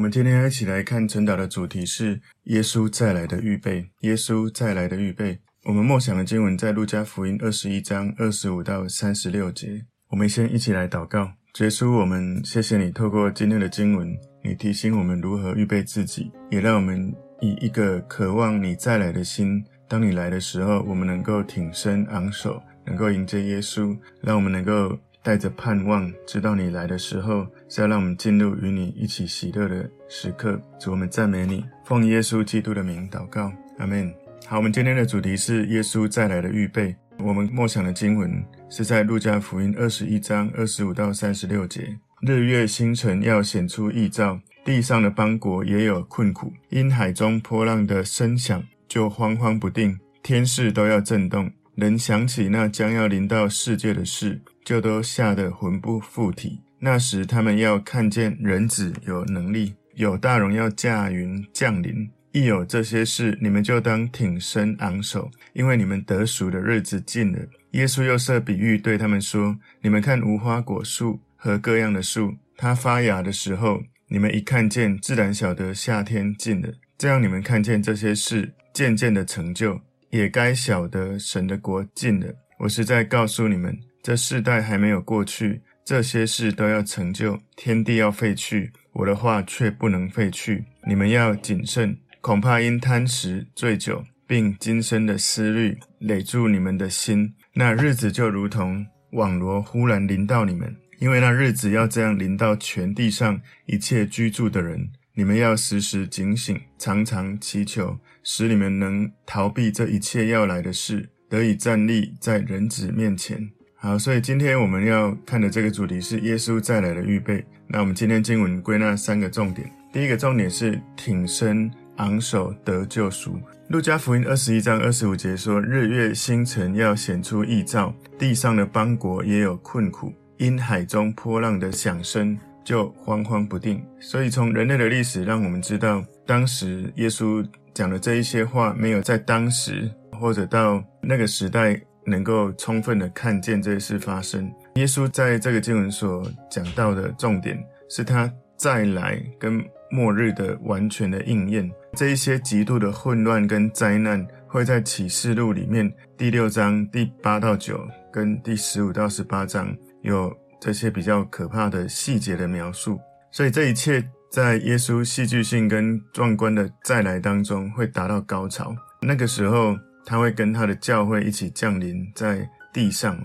我们今天一起来看晨祷的主题是耶稣再来的预备。耶稣再来的预备。我们默想的经文在路加福音二十一章二十五到三十六节。我们先一起来祷告。耶稣，我们谢谢你透过今天的经文，你提醒我们如何预备自己，也让我们以一个渴望你再来的心，当你来的时候，我们能够挺身昂首，能够迎接耶稣，让我们能够带着盼望，知道你来的时候是要让我们进入与你一起喜乐的时刻。主，我们赞美你，奉耶稣基督的名祷告，阿门。好，我们今天的主题是耶稣再来的预备。我们默想的经文是在路加福音二十一章二十五到三十六节。日月星辰要显出异兆，地上的邦国也有困苦，因海中波浪的声响就慌慌不定，天势都要震动。人想起那将要临到世界的事，就都吓得魂不附体。那时他们要看见人子有能力，有大荣耀驾云降临。一有这些事，你们就当挺身昂首，因为你们得赎的日子近了。耶稣又设比喻对他们说：“你们看无花果树和各样的树，它发芽的时候，你们一看见，自然晓得夏天近了。这样你们看见这些事渐渐的成就，也该晓得神的国近了。我实在告诉你们，这世代还没有过去，这些事都要成就。天地要废去，我的话却不能废去。你们要谨慎。”恐怕因贪食、醉酒，并今生的思虑累住你们的心，那日子就如同网罗忽然临到你们。因为那日子要这样临到全地上一切居住的人。你们要时时警醒，常常祈求，使你们能逃避这一切要来的事，得以站立在人子面前。好，所以今天我们要看的这个主题是耶稣再来的预备。那我们今天经文归纳三个重点，第一个重点是挺身。昂首得救赎。路加福音二十一章二十五节说：“日月星辰要显出异兆，地上的邦国也有困苦，因海中波浪的响声就慌慌不定。”所以，从人类的历史让我们知道，当时耶稣讲的这一些话，没有在当时或者到那个时代能够充分的看见这些事发生。耶稣在这个经文所讲到的重点，是他再来跟末日的完全的应验。这一些极度的混乱跟灾难，会在启示录里面第六章第八到九跟第十五到十八章有这些比较可怕的细节的描述。所以这一切在耶稣戏剧性跟壮观的再来当中会达到高潮。那个时候，他会跟他的教会一起降临在地上。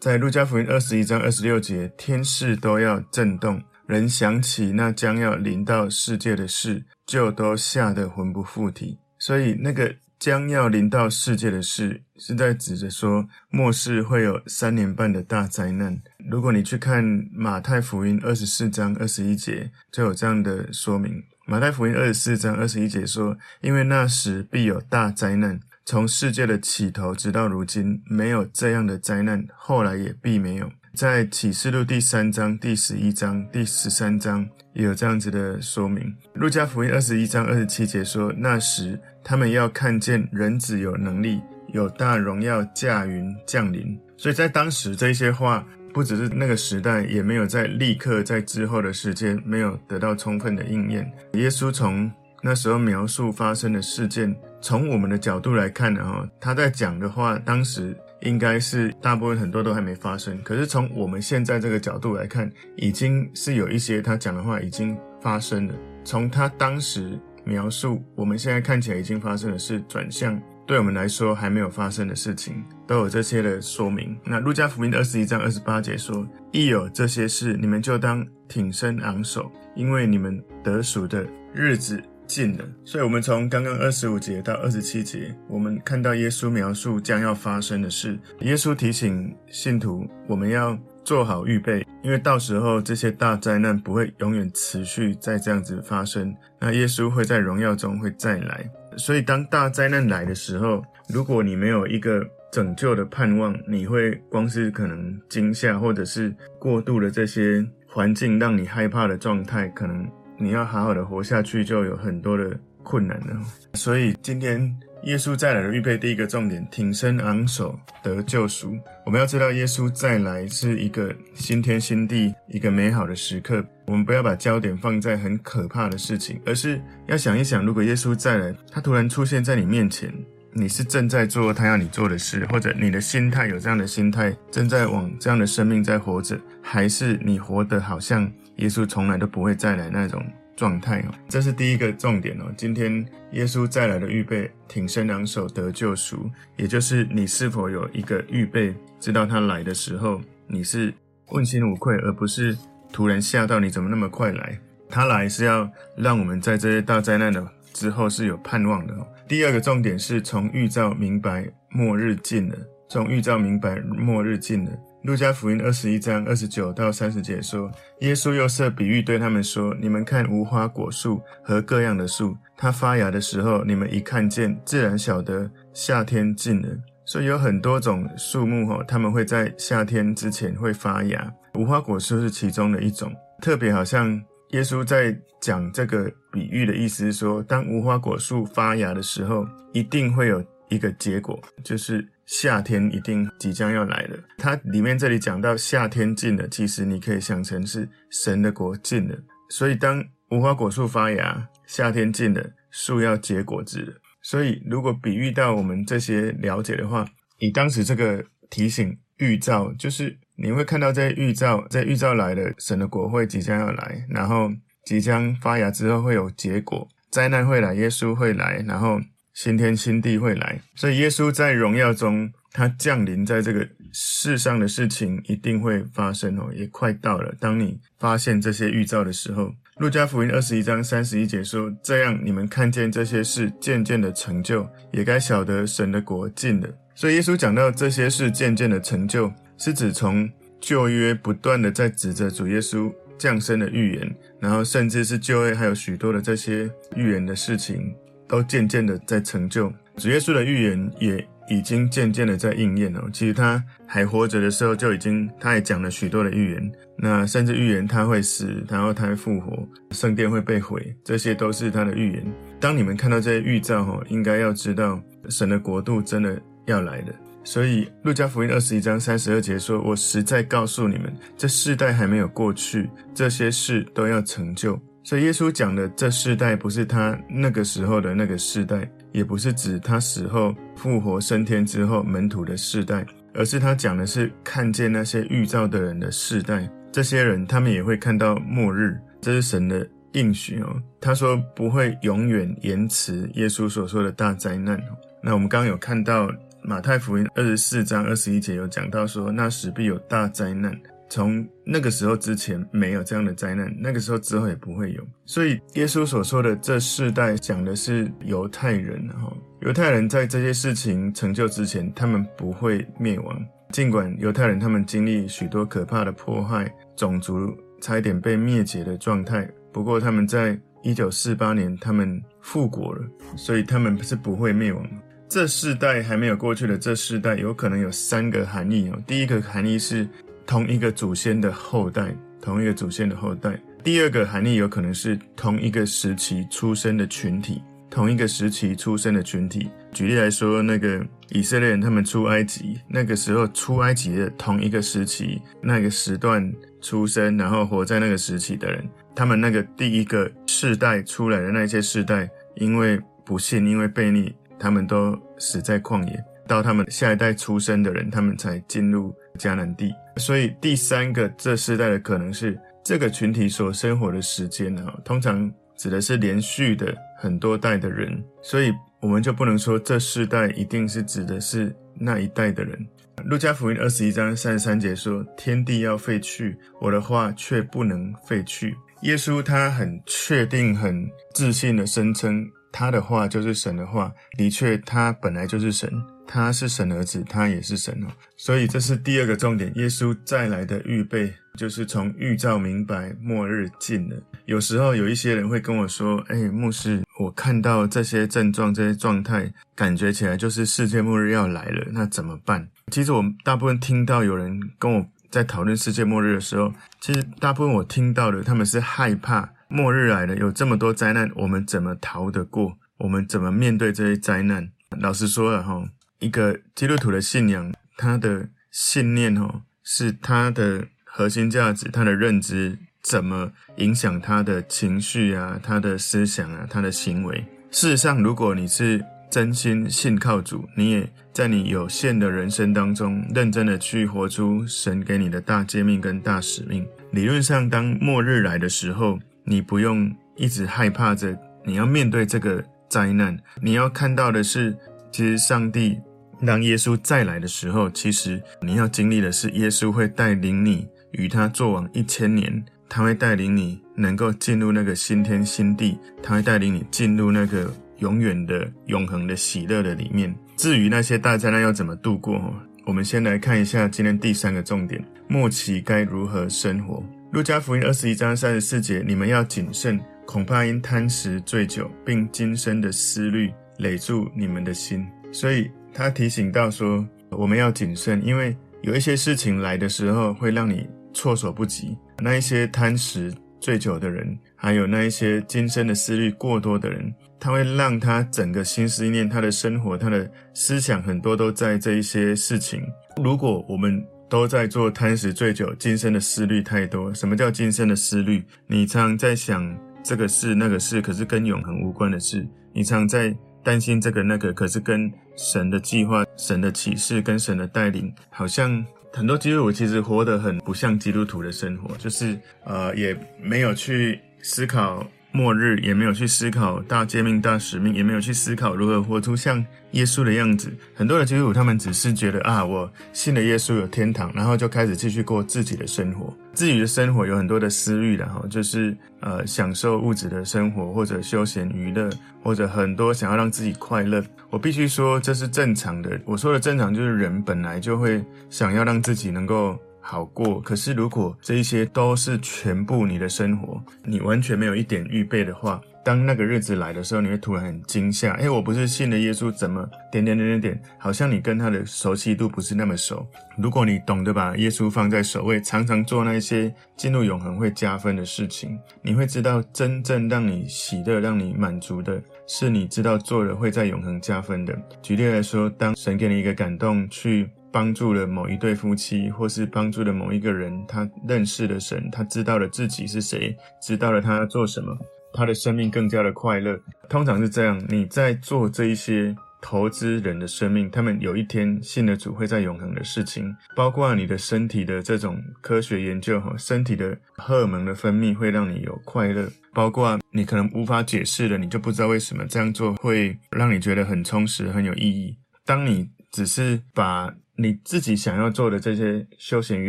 在路加福音二十一章二十六节，天势都要震动。人想起那将要临到世界的事，就都吓得魂不附体。所以，那个将要临到世界的事，是在指着说末世会有三年半的大灾难。如果你去看马太福音二十四章二十一节，就有这样的说明。马太福音二十四章二十一节说：“因为那时必有大灾难，从世界的起头直到如今，没有这样的灾难，后来也必没有。”在启示录第三章、第十一章、第十三章也有这样子的说明。路加福音二十一章二十七节说：“那时他们要看见人子有能力，有大荣耀驾云降临。”所以在当时这些话，不只是那个时代，也没有在立刻在之后的时间没有得到充分的应验。耶稣从那时候描述发生的事件，从我们的角度来看呢，哈，他在讲的话，当时。应该是大部分很多都还没发生，可是从我们现在这个角度来看，已经是有一些他讲的话已经发生了。从他当时描述，我们现在看起来已经发生的事，转向对我们来说还没有发生的事情，都有这些的说明。那路加福音二十一章二十八节说：“一有这些事，你们就当挺身昂首，因为你们得赎的日子。”近了，所以，我们从刚刚二十五节到二十七节，我们看到耶稣描述将要发生的事。耶稣提醒信徒，我们要做好预备，因为到时候这些大灾难不会永远持续再这样子发生。那耶稣会在荣耀中会再来，所以当大灾难来的时候，如果你没有一个拯救的盼望，你会光是可能惊吓，或者是过度的这些环境让你害怕的状态，可能。你要好好的活下去，就有很多的困难了。所以今天耶稣再来的预备，第一个重点，挺身昂首得救赎。我们要知道，耶稣再来是一个新天新地，一个美好的时刻。我们不要把焦点放在很可怕的事情，而是要想一想，如果耶稣再来，他突然出现在你面前，你是正在做他要你做的事，或者你的心态有这样的心态，正在往这样的生命在活着，还是你活得好像耶稣从来都不会再来那种？状态哦，这是第一个重点哦。今天耶稣再来的预备，挺身昂首得救赎，也就是你是否有一个预备，知道他来的时候，你是问心无愧，而不是突然吓到你怎么那么快来？他来是要让我们在这些大灾难的之后是有盼望的哦。第二个重点是从预兆明白末日近了，从预兆明白末日近了。路加福音二十一章二十九到三十节说，耶稣又设比喻对他们说：“你们看无花果树和各样的树，它发芽的时候，你们一看见，自然晓得夏天近了。所以有很多种树木哈，他们会在夏天之前会发芽。无花果树是其中的一种。特别好像耶稣在讲这个比喻的意思是说，当无花果树发芽的时候，一定会有一个结果，就是。”夏天一定即将要来了。它里面这里讲到夏天近了，其实你可以想成是神的国近了。所以当无花果树发芽，夏天近了，树要结果子了。所以如果比喻到我们这些了解的话，你当时这个提醒预兆，就是你会看到这预兆，这预兆来了，神的国会即将要来，然后即将发芽之后会有结果，灾难会来，耶稣会来，然后。新天新地会来，所以耶稣在荣耀中，他降临在这个世上的事情一定会发生哦，也快到了。当你发现这些预兆的时候，路加福音二十一章三十一节说：“这样你们看见这些事渐渐的成就，也该晓得神的国近了。”所以耶稣讲到这些事渐渐的成就，是指从旧约不断的在指着主耶稣降生的预言，然后甚至是旧约还有许多的这些预言的事情。都渐渐的在成就，主耶稣的预言也已经渐渐的在应验了。其实他还活着的时候就已经，他也讲了许多的预言。那甚至预言他会死，然后他会复活，圣殿会被毁，这些都是他的预言。当你们看到这些预兆，哈，应该要知道神的国度真的要来了。所以路加福音二十一章三十二节说：“我实在告诉你们，这世代还没有过去，这些事都要成就。”所以耶稣讲的这世代不是他那个时候的那个世代，也不是指他死后复活升天之后门徒的世代，而是他讲的是看见那些预兆的人的世代。这些人他们也会看到末日，这是神的应许哦。他说不会永远延迟耶稣所说的大灾难。那我们刚刚有看到马太福音二十四章二十一节有讲到说，那时必有大灾难。从那个时候之前没有这样的灾难，那个时候之后也不会有。所以耶稣所说的这世代讲的是犹太人哈，犹太人在这些事情成就之前，他们不会灭亡。尽管犹太人他们经历许多可怕的迫害，种族差一点被灭绝的状态，不过他们在一九四八年他们复国了，所以他们是不会灭亡。这世代还没有过去的这世代，有可能有三个含义哦。第一个含义是。同一个祖先的后代，同一个祖先的后代。第二个含义有可能是同一个时期出生的群体，同一个时期出生的群体。举例来说，那个以色列人他们出埃及，那个时候出埃及的同一个时期，那个时段出生，然后活在那个时期的人，他们那个第一个世代出来的那些世代，因为不信，因为悖逆，他们都死在旷野。到他们下一代出生的人，他们才进入迦南地。所以第三个这世代的可能是这个群体所生活的时间呢，通常指的是连续的很多代的人，所以我们就不能说这世代一定是指的是那一代的人。路加福音二十一章三十三节说：“天地要废去，我的话却不能废去。”耶稣他很确定、很自信的声称，他的话就是神的话，的确他本来就是神。他是神儿子，他也是神哦，所以这是第二个重点。耶稣再来的预备，就是从预兆明白末日近了。有时候有一些人会跟我说：“哎，牧师，我看到这些症状、这些状态，感觉起来就是世界末日要来了，那怎么办？”其实我大部分听到有人跟我在讨论世界末日的时候，其实大部分我听到的，他们是害怕末日来了，有这么多灾难，我们怎么逃得过？我们怎么面对这些灾难？老实说了哈，一个基督徒的信仰，他的信念哦，是他的核心价值，他的认知怎么影响他的情绪啊，他的思想啊，他的行为。事实上，如果你是真心信靠主，你也在你有限的人生当中，认真的去活出神给你的大诫命跟大使命。理论上，当末日来的时候，你不用一直害怕着你要面对这个灾难。你要看到的是，其实上帝当耶稣再来的时候，其实你要经历的是，耶稣会带领你与他作王一千年，他会带领你能够进入那个新天新地，他会带领你进入那个永远的永恒的喜乐的里面。至于那些大灾难要怎么度过，我们先来看一下今天第三个重点：末期该如何生活。路加福音二十一章三十四节，你们要谨慎，恐怕因贪食醉酒，并今生的思虑累住你们的心。所以他提醒到说，我们要谨慎，因为有一些事情来的时候会让你措手不及。那一些贪食醉酒的人，还有那一些今生的思虑过多的人，他会让他整个心思念、他的生活、他的思想很多都在这一些事情。如果我们都在做贪食醉酒，今生的思虑太多。什么叫今生的思虑？你常在想这个事那个事，可是跟永恒无关的事。你常在担心这个那个，可是跟神的计划、神的启示、跟神的带领，好像很多机会，我其实活得很不像基督徒的生活，就是呃，也没有去思考。末日也没有去思考大诫命、大使命，也没有去思考如何活出像耶稣的样子。很多的基督徒他们只是觉得啊，我信了耶稣有天堂，然后就开始继续过自己的生活。自己的生活有很多的私欲的哈，就是呃享受物质的生活，或者休闲娱乐，或者很多想要让自己快乐。我必须说这是正常的。我说的正常就是人本来就会想要让自己能够。好过，可是如果这一些都是全部你的生活，你完全没有一点预备的话，当那个日子来的时候，你会突然很惊吓。诶，我不是信了耶稣，怎么点点点点点，好像你跟他的熟悉度不是那么熟。如果你懂得把耶稣放在首位，常常做那些进入永恒会加分的事情，你会知道真正让你喜乐、让你满足的，是你知道做了会在永恒加分的。举例来说，当神给你一个感动去。帮助了某一对夫妻，或是帮助了某一个人，他认识了神，他知道了自己是谁，知道了他要做什么，他的生命更加的快乐。通常是这样，你在做这一些投资人的生命，他们有一天信了主会在永恒的事情，包括你的身体的这种科学研究，哈，身体的荷尔蒙的分泌会让你有快乐，包括你可能无法解释的，你就不知道为什么这样做会让你觉得很充实、很有意义。当你只是把你自己想要做的这些休闲娱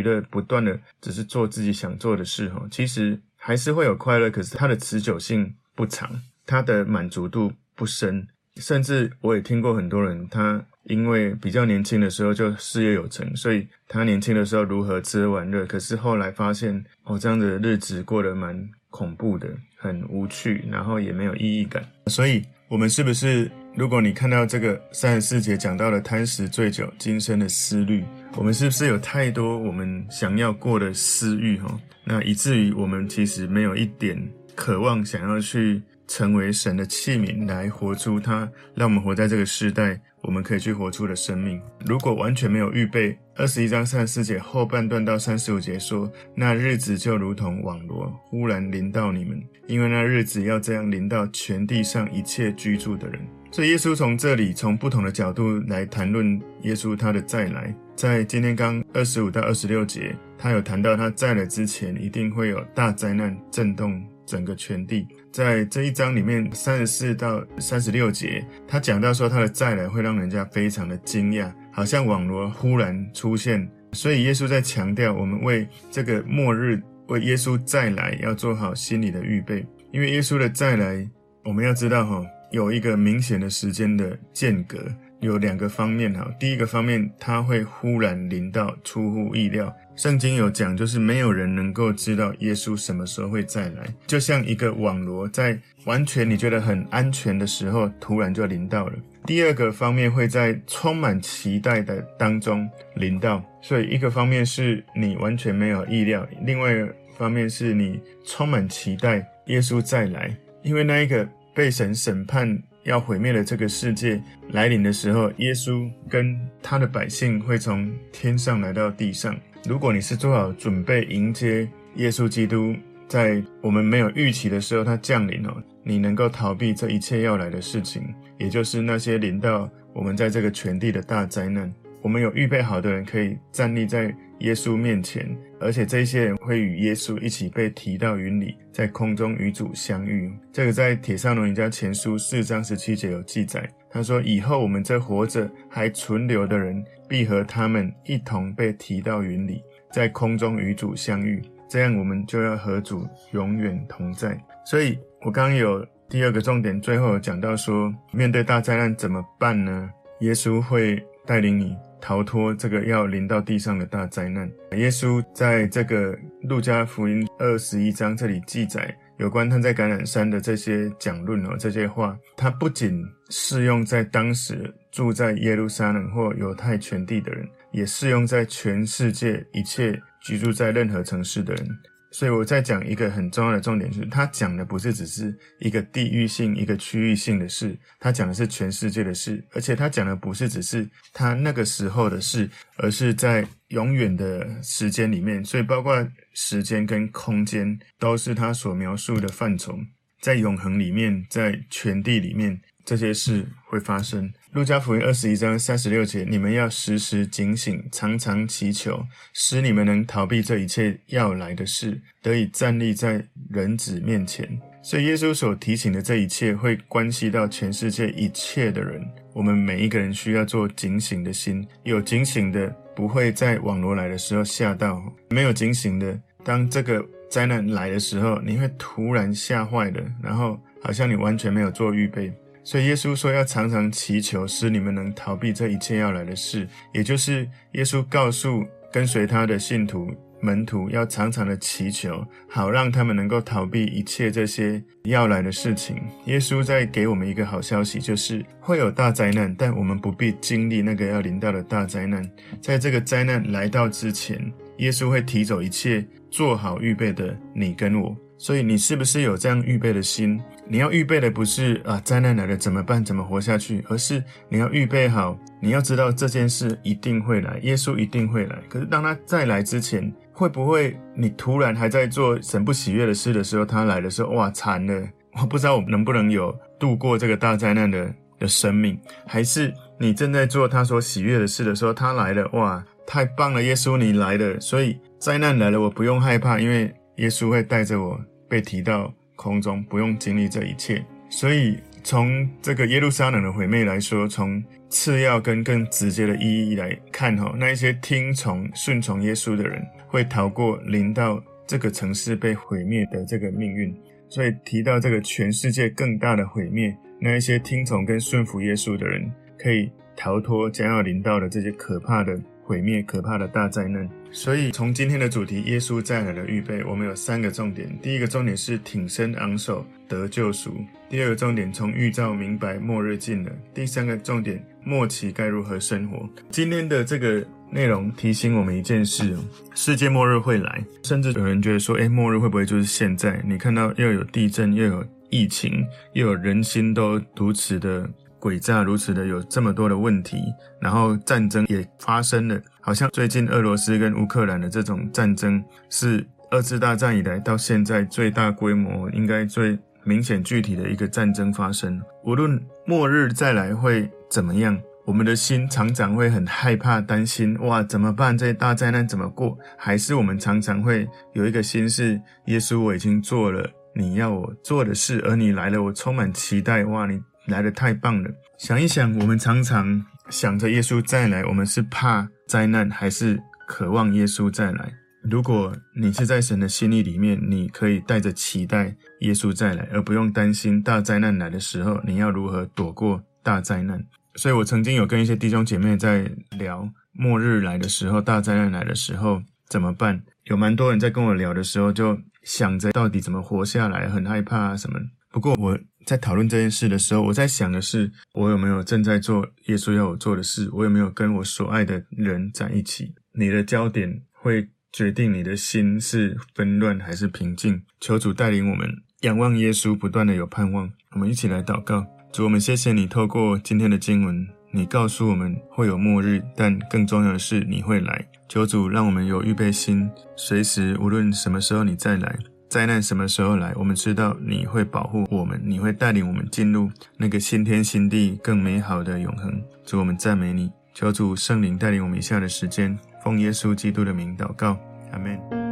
乐，不断的只是做自己想做的事，哈，其实还是会有快乐，可是它的持久性不长，它的满足度不深，甚至我也听过很多人，他因为比较年轻的时候就事业有成，所以他年轻的时候如何吃喝玩乐，可是后来发现哦，这样的日子过得蛮恐怖的，很无趣，然后也没有意义感，所以我们是不是？如果你看到这个三十四节讲到了贪食醉酒、今生的思虑，我们是不是有太多我们想要过的私欲哈？那以至于我们其实没有一点渴望想要去成为神的器皿，来活出他，让我们活在这个时代，我们可以去活出的生命。如果完全没有预备，二十一章三十四节后半段到三十五节说，那日子就如同网罗，忽然临到你们，因为那日子要这样临到全地上一切居住的人。所以耶稣从这里从不同的角度来谈论耶稣他的再来，在今天刚二十五到二十六节，他有谈到他再来之前一定会有大灾难震动整个全地。在这一章里面三十四到三十六节，他讲到说他的再来会让人家非常的惊讶，好像网罗忽然出现。所以耶稣在强调我们为这个末日为耶稣再来要做好心理的预备，因为耶稣的再来我们要知道哈。有一个明显的时间的间隔，有两个方面哈。第一个方面，它会忽然临到，出乎意料。圣经有讲，就是没有人能够知道耶稣什么时候会再来，就像一个网罗在完全你觉得很安全的时候，突然就临到了。第二个方面会在充满期待的当中临到，所以一个方面是你完全没有意料，另外一方面是你充满期待耶稣再来，因为那一个。被神审判要毁灭的这个世界来临的时候，耶稣跟他的百姓会从天上来到地上。如果你是做好准备迎接耶稣基督，在我们没有预期的时候他降临哦，你能够逃避这一切要来的事情，也就是那些临到我们在这个全地的大灾难。我们有预备好的人可以站立在耶稣面前，而且这些人会与耶稣一起被提到云里，在空中与主相遇。这个在铁上罗尼迦前书四章十七节有记载。他说：“以后我们这活着还存留的人，必和他们一同被提到云里，在空中与主相遇。这样，我们就要和主永远同在。”所以，我刚刚有第二个重点，最后有讲到说，面对大灾难怎么办呢？耶稣会带领你。逃脱这个要临到地上的大灾难。耶稣在这个路加福音二十一章这里记载有关他在橄榄山的这些讲论哦，这些话，他不仅适用在当时住在耶路撒冷或犹太全地的人，也适用在全世界一切居住在任何城市的人。所以我再讲一个很重要的重点，就是他讲的不是只是一个地域性、一个区域性的事，他讲的是全世界的事，而且他讲的不是只是他那个时候的事，而是在永远的时间里面。所以包括时间跟空间都是他所描述的范畴，在永恒里面，在全地里面，这些事会发生。路加福音二十一章三十六节，你们要时时警醒，常常祈求，使你们能逃避这一切要来的事，得以站立在人子面前。所以耶稣所提醒的这一切，会关系到全世界一切的人。我们每一个人需要做警醒的心，有警醒的，不会在网络来的时候吓到；没有警醒的，当这个灾难来的时候，你会突然吓坏了，然后好像你完全没有做预备。所以耶稣说要常常祈求，使你们能逃避这一切要来的事。也就是耶稣告诉跟随他的信徒门徒，要常常的祈求，好让他们能够逃避一切这些要来的事情。耶稣在给我们一个好消息，就是会有大灾难，但我们不必经历那个要临到的大灾难。在这个灾难来到之前，耶稣会提走一切做好预备的你跟我。所以你是不是有这样预备的心？你要预备的不是啊，灾难来了怎么办？怎么活下去？而是你要预备好，你要知道这件事一定会来，耶稣一定会来。可是当他再来之前，会不会你突然还在做神不喜悦的事的时候，他来的时候，哇，惨了！我不知道我能不能有度过这个大灾难的的生命，还是你正在做他所喜悦的事的时候，他来了，哇，太棒了！耶稣你来了，所以灾难来了，我不用害怕，因为耶稣会带着我被提到。空中不用经历这一切，所以从这个耶路撒冷的毁灭来说，从次要跟更直接的意义来看，哈，那一些听从顺从耶稣的人会逃过临到这个城市被毁灭的这个命运。所以提到这个全世界更大的毁灭，那一些听从跟顺服耶稣的人可以逃脱将要临到的这些可怕的。毁灭可怕的大灾难，所以从今天的主题“耶稣再来的预备”，我们有三个重点。第一个重点是挺身昂首得救赎；第二个重点从预兆明白末日近了；第三个重点末期该如何生活。今天的这个内容提醒我们一件事：世界末日会来，甚至有人觉得说：“诶，末日会不会就是现在？”你看到又有地震，又有疫情，又有人心都如此的。诡诈如此的有这么多的问题，然后战争也发生了，好像最近俄罗斯跟乌克兰的这种战争是二次大战以来到现在最大规模、应该最明显具体的一个战争发生。无论末日再来会怎么样，我们的心常常会很害怕、担心，哇，怎么办？这大灾难怎么过？还是我们常常会有一个心是：耶稣，我已经做了你要我做的事，而你来了，我充满期待，哇，你。来得太棒了！想一想，我们常常想着耶稣再来，我们是怕灾难，还是渴望耶稣再来？如果你是在神的心意里面，你可以带着期待耶稣再来，而不用担心大灾难来的时候，你要如何躲过大灾难。所以我曾经有跟一些弟兄姐妹在聊，末日来的时候，大灾难来的时候怎么办？有蛮多人在跟我聊的时候，就想着到底怎么活下来，很害怕啊什么。不过我。在讨论这件事的时候，我在想的是，我有没有正在做耶稣要我做的事？我有没有跟我所爱的人在一起？你的焦点会决定你的心是纷乱还是平静。求主带领我们仰望耶稣，不断的有盼望。我们一起来祷告。主，我们谢谢你透过今天的经文，你告诉我们会有末日，但更重要的是你会来。求主让我们有预备心，随时无论什么时候你再来，灾难什么时候来，我们知道你会保护我们，你会带领我们进入那个新天新地更美好的永恒。主，我们赞美你。求主圣灵带领我们以下的时间，奉耶稣基督的名祷告，阿门。